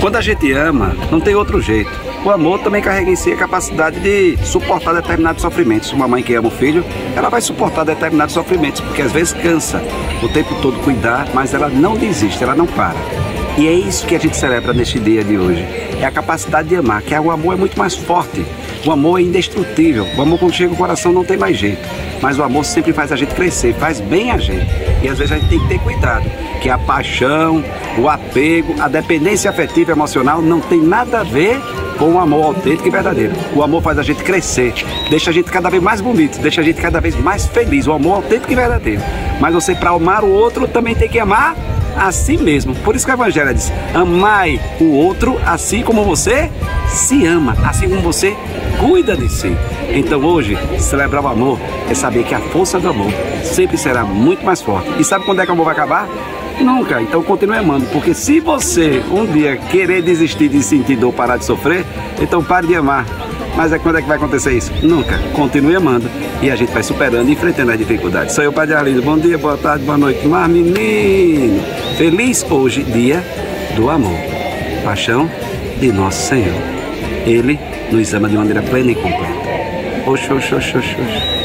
Quando a gente ama, não tem outro jeito. O amor também carrega em si a capacidade de suportar determinados sofrimentos. Uma mãe que ama o filho, ela vai suportar determinados sofrimentos, porque às vezes cansa o tempo todo cuidar, mas ela não desiste, ela não para. E é isso que a gente celebra neste dia de hoje. É a capacidade de amar, que o amor é muito mais forte. O amor é indestrutível. O amor quando chega o coração não tem mais jeito. Mas o amor sempre faz a gente crescer, faz bem a gente. E às vezes a gente tem que ter cuidado, que a paixão, o apego, a dependência afetiva emocional não tem nada a ver com o amor autêntico e verdadeiro. O amor faz a gente crescer, deixa a gente cada vez mais bonito, deixa a gente cada vez mais feliz. O amor autêntico e verdadeiro. Mas você, para amar o outro, também tem que amar a si mesmo. Por isso que o Evangelho diz: amai o outro assim como você se ama, assim como você cuida de si. Então hoje, celebrar o amor é saber que a força do amor sempre será muito mais forte. E sabe quando é que o amor vai acabar? Nunca. Então continue amando, porque se você um dia querer desistir de sentir dor, parar de sofrer, então pare de amar. Mas é quando é que vai acontecer isso? Nunca. Continue amando e a gente vai superando e enfrentando as dificuldades. Sou eu, Padre Arlindo. Bom dia, boa tarde, boa noite. Mas, menino, feliz hoje, dia do amor. Paixão de nosso Senhor. Ele nos ama de maneira plena e completa. Oxo, oxo, oxo, oxo.